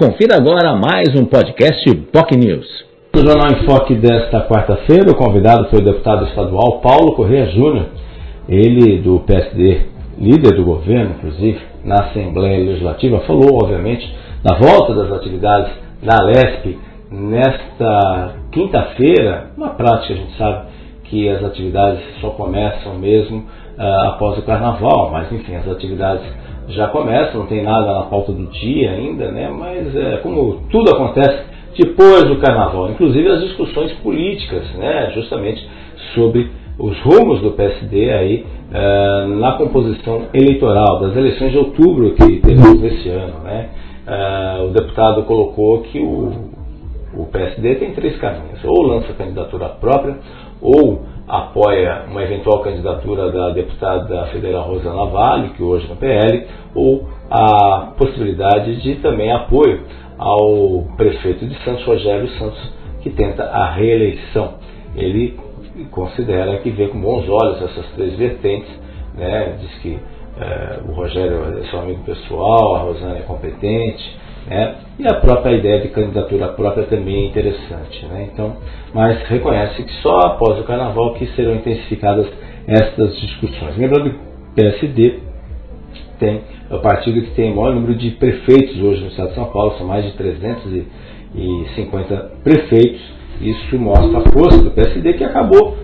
Confira agora mais um podcast POC News. No Jornal em Foque desta quarta-feira, o convidado foi o deputado estadual Paulo Correia Júnior, ele do PSD, líder do governo, inclusive, na Assembleia Legislativa, falou, obviamente, da volta das atividades da LESP nesta quinta-feira, uma prática a gente sabe que as atividades só começam mesmo uh, após o carnaval, mas enfim, as atividades já começam, não tem nada na pauta do dia ainda, né? mas é, como tudo acontece depois do carnaval, inclusive as discussões políticas, né? justamente sobre os rumos do PSD aí uh, na composição eleitoral das eleições de outubro que teremos esse ano. Né? Uh, o deputado colocou que o, o PSD tem três caminhos: ou lança candidatura própria, ou apoia uma eventual candidatura da deputada federal Rosana Vale, que hoje é no PL, ou a possibilidade de também apoio ao prefeito de Santos, Rogério Santos, que tenta a reeleição. Ele considera que vê com bons olhos essas três vertentes, né? diz que é, o Rogério é seu amigo pessoal, a Rosana é competente, né? E a própria ideia de candidatura própria também é interessante. Né? Então, mas reconhece que só após o carnaval que serão intensificadas estas discussões. Lembrando que o PSD tem, é o partido que tem o maior número de prefeitos hoje no estado de São Paulo, são mais de 350 prefeitos. Isso mostra a força do PSD que acabou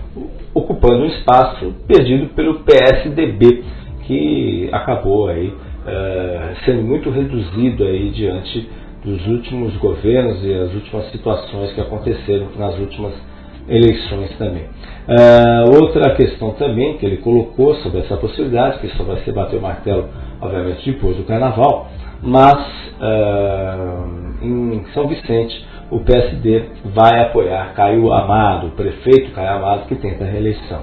ocupando um espaço perdido pelo PSDB, que acabou aí uh, sendo muito reduzido aí diante dos últimos governos e as últimas situações que aconteceram nas últimas eleições também. Uh, outra questão também que ele colocou sobre essa possibilidade, que só vai ser bater o martelo, obviamente, depois do carnaval, mas uh, em São Vicente o PSD vai apoiar Caio Amado, o prefeito Caio Amado, que tenta a reeleição.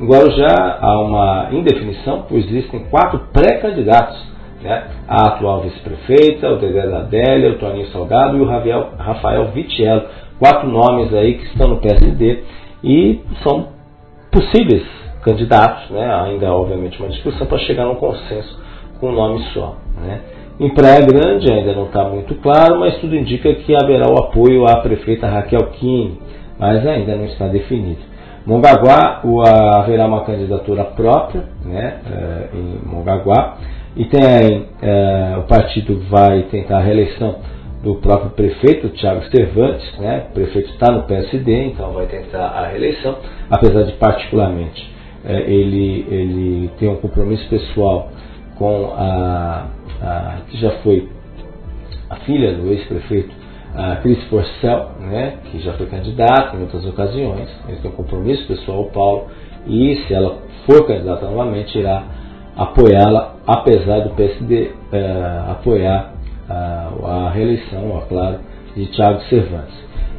Em Guarujá há uma indefinição, pois existem quatro pré-candidatos né? A atual vice-prefeita, o Dedé Adélia, o Toninho Salgado e o Rafael, Rafael Vitiello. Quatro nomes aí que estão no PSD e são possíveis candidatos, né? ainda obviamente uma discussão para chegar num consenso com um nome só. Né? Em Praia Grande ainda não está muito claro, mas tudo indica que haverá o apoio à prefeita Raquel Kine, mas ainda não está definido. Mongaguá haverá uma candidatura própria né, eh, em Mongaguá e tem é, o partido vai tentar a reeleição do próprio prefeito, Tiago Cervantes, né? o prefeito está no PSD, então vai tentar a reeleição, apesar de particularmente é, ele, ele tem um compromisso pessoal com a, a que já foi a filha do ex-prefeito a Cris Porcel, né, que já foi candidata em outras ocasiões, ele tem um compromisso pessoal ao Paulo, e se ela for candidata novamente, irá apoiá-la, apesar do PSD é, apoiar a, a reeleição, é claro, de Tiago Cervantes.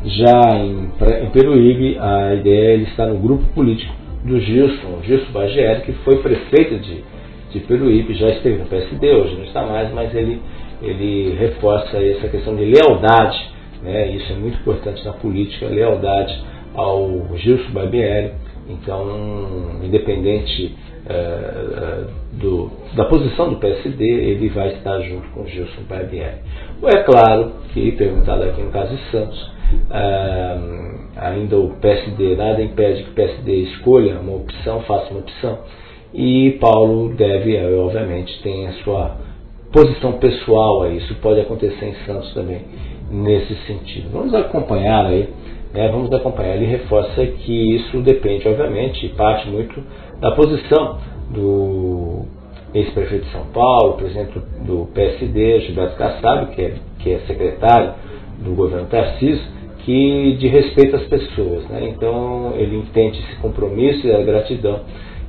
Já em, em Peruíbe, a ideia é ele estar no grupo político do Gilson, Gilson Bagieri, que foi prefeito de, de Peruíbe, já esteve no PSD, hoje não está mais, mas ele, ele reforça essa questão de lealdade, né? isso é muito importante na política, lealdade ao Gilson Barbieri, então, independente é, do, da posição do PSD, ele vai estar junto com Gilson Barbieri. É claro que, perguntado aqui no caso de Santos, é, ainda o PSD, nada impede que o PSD escolha uma opção, faça uma opção, e Paulo deve, obviamente, tem a sua posição pessoal aí, isso pode acontecer em Santos também, nesse sentido. Vamos acompanhar aí né, vamos acompanhar. Ele reforça que isso depende, obviamente, parte muito da posição do ex-prefeito de São Paulo, presidente do PSD, Gilberto Kassab, que é, que é secretário do governo Tarcísio, que de respeito às pessoas. Né? Então ele entende esse compromisso e a gratidão,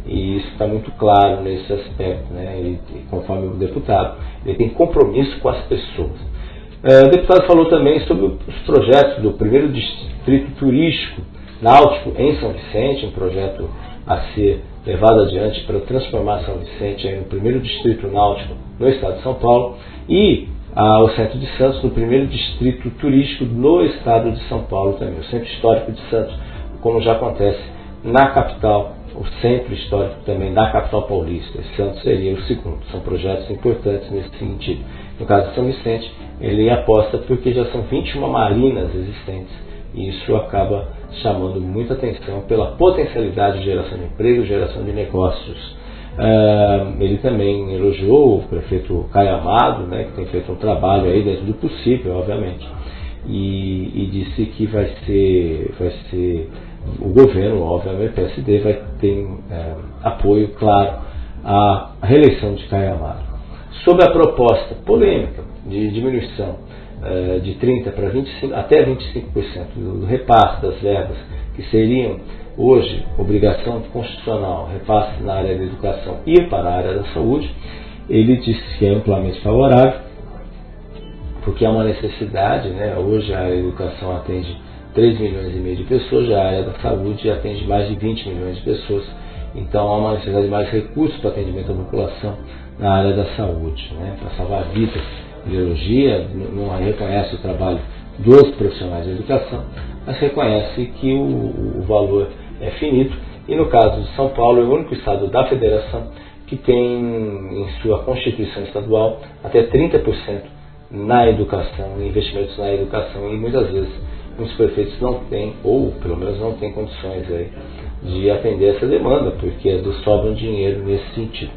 e isso está muito claro nesse aspecto. Né? E, conforme o deputado, ele tem compromisso com as pessoas. É, o deputado falou também sobre os projetos do primeiro distrito turístico náutico em São Vicente, um projeto a ser levado adiante para transformar São Vicente no primeiro distrito náutico no estado de São Paulo e ah, o centro de Santos no primeiro distrito turístico no estado de São Paulo também, o centro histórico de Santos, como já acontece na capital, o centro histórico também da capital paulista. Santos seria o segundo. São projetos importantes nesse sentido. No caso de São Vicente, ele aposta porque já são 21 marinas existentes e isso acaba chamando muita atenção pela potencialidade de geração de emprego, geração de negócios. Uh, ele também elogiou o prefeito Caio Amado, né, que tem feito um trabalho aí dentro do possível, obviamente, e, e disse que vai ser, vai ser o governo, obviamente, o PSD vai ter uh, apoio claro à reeleição de Caio Amado. Sobre a proposta polêmica de diminuição uh, de 30 para 25, até 25% do repasse das verbas que seriam hoje obrigação constitucional, repasse na área da educação ir para a área da saúde, ele disse que é amplamente favorável, porque há uma necessidade, né? hoje a educação atende 3 milhões e meio de pessoas, já a área da saúde atende mais de 20 milhões de pessoas, então há uma necessidade de mais recursos para atendimento da população na área da saúde, né? para salvar vidas. Biologia não reconhece o trabalho dos profissionais da educação, mas reconhece que o, o valor é finito. E no caso de São Paulo, é o único estado da federação que tem em sua Constituição Estadual até 30% na educação, investimentos na educação, e muitas vezes muitos prefeitos não têm, ou pelo menos não têm condições aí, de atender essa demanda, porque eles sobram dinheiro nesse sentido.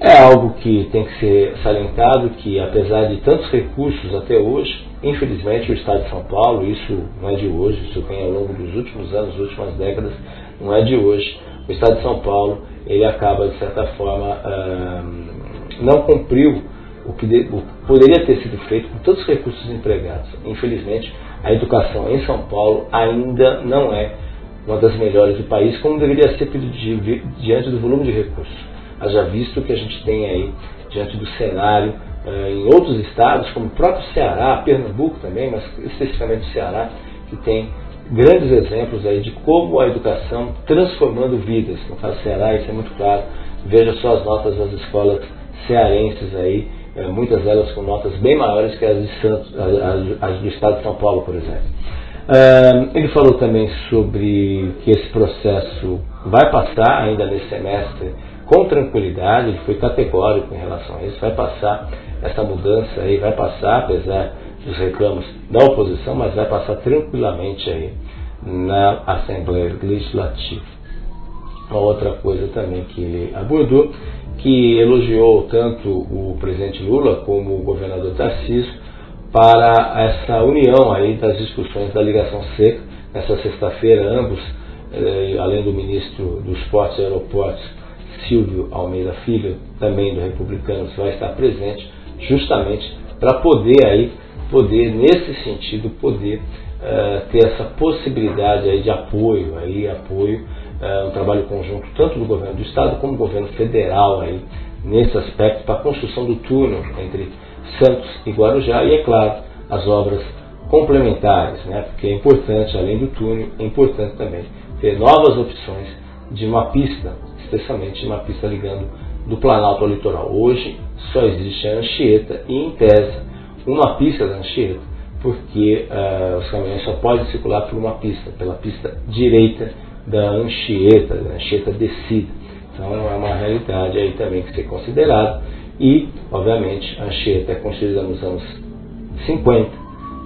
É algo que tem que ser salientado que, apesar de tantos recursos até hoje, infelizmente o Estado de São Paulo, isso não é de hoje, isso vem ao longo dos últimos anos, últimas décadas, não é de hoje. O Estado de São Paulo, ele acaba, de certa forma, não cumpriu o que, o que poderia ter sido feito com todos os recursos empregados. Infelizmente, a educação em São Paulo ainda não é uma das melhores do país, como deveria ser diante do volume de recursos haja visto que a gente tem aí, diante do cenário, eh, em outros estados, como o próprio Ceará, Pernambuco também, mas especificamente o Ceará, que tem grandes exemplos aí de como a educação transformando vidas. No caso do Ceará, isso é muito claro. Veja só as notas das escolas cearenses aí, eh, muitas delas com notas bem maiores que as, de Santos, as, do estado de São Paulo, por exemplo. Uh, ele falou também sobre que esse processo vai passar ainda nesse semestre com tranquilidade, ele foi categórico em relação a isso, vai passar essa mudança aí, vai passar, apesar dos reclamos da oposição, mas vai passar tranquilamente aí na Assembleia Legislativa. Uma outra coisa também que ele abordou, que elogiou tanto o presidente Lula como o governador Tarcísio para essa união aí das discussões da ligação seca. Nessa sexta-feira, ambos, eh, além do ministro dos Portos e Aeroportos, Silvio Almeida Filho, também do Republicanos, vai estar presente, justamente para poder aí, poder, nesse sentido, poder uh, ter essa possibilidade aí de apoio, aí, apoio, uh, um trabalho conjunto tanto do governo do Estado como do governo federal aí, nesse aspecto, para a construção do túnel entre Santos e Guarujá e, é claro, as obras complementares, né? porque é importante, além do túnel, é importante também ter novas opções de uma pista especialmente uma pista ligando do Planalto ao litoral. Hoje só existe a Anchieta e, em tese, uma pista da Anchieta, porque uh, os caminhões só podem circular por uma pista, pela pista direita da Anchieta, da Anchieta descida. Então é uma realidade aí também que ser considerada. E, obviamente, a Anchieta é construída nos anos 50,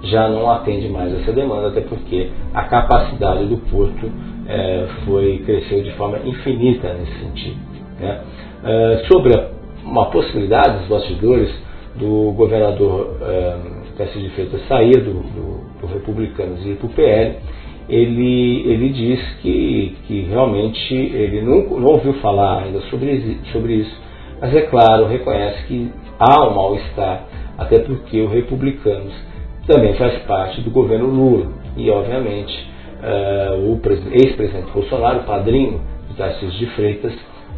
já não atende mais essa demanda, até porque a capacidade do porto é, foi cresceu de forma infinita nesse sentido. Né? É, sobre a, uma possibilidade dos bastidores do governador é, Tarcísio de Freitas sair do, do, do Republicanos e ir para o PL, ele, ele diz que, que realmente ele não, não ouviu falar ainda sobre, sobre isso, mas é claro, reconhece que há um mal-estar, até porque o Republicanos também faz parte do governo Lula. E, obviamente, uh, o ex-presidente Bolsonaro, padrinho de Tarcísio de Freitas,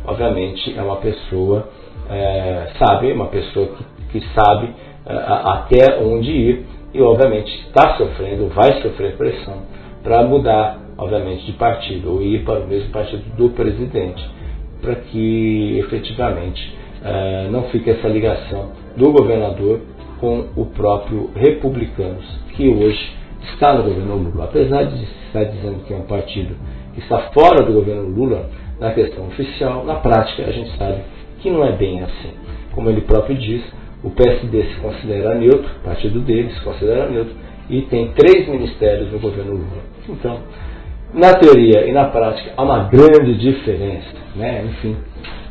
obviamente é uma pessoa uh, uma pessoa que, que sabe uh, até onde ir. E obviamente está sofrendo, vai sofrer pressão para mudar, obviamente, de partido ou ir para o mesmo partido do presidente, para que efetivamente não fique essa ligação do governador com o próprio Republicanos, que hoje está no governo Lula. Apesar de estar dizendo que é um partido que está fora do governo Lula, na questão oficial, na prática a gente sabe que não é bem assim. Como ele próprio diz, o PSD se considera neutro, o partido dele se considera neutro, e tem três ministérios no governo Lula. Então, na teoria e na prática há uma grande diferença, né? enfim,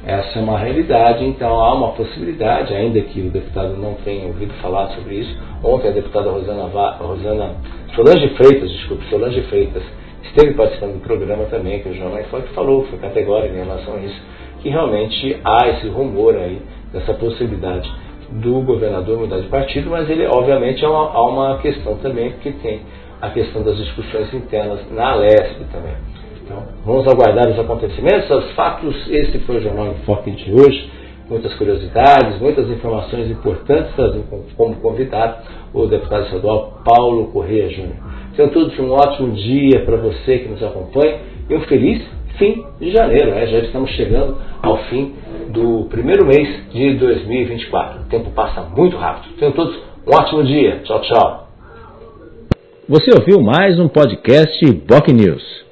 essa é uma realidade, então há uma possibilidade, ainda que o deputado não tenha ouvido falar sobre isso. Ontem a deputada Rosana, Rosana Solange Freitas, desculpe, Solange Freitas, esteve participando do programa também, que o João foi que falou, foi categórico em relação a isso, que realmente há esse rumor aí, dessa possibilidade do governador mudar de partido, mas ele obviamente há uma, há uma questão também, porque tem a questão das discussões internas na Alesp também. Então, vamos aguardar os acontecimentos, os fatos. Esse foi o Jornal em Foque de hoje. Muitas curiosidades, muitas informações importantes, trazendo como convidado o deputado estadual Paulo Correia Júnior. Tenham todos um ótimo dia para você que nos acompanha e um feliz fim de janeiro. Né? Já estamos chegando ao fim do primeiro mês de 2024. O tempo passa muito rápido. Tenham todos um ótimo dia. Tchau, tchau. Você ouviu mais um podcast Boc News.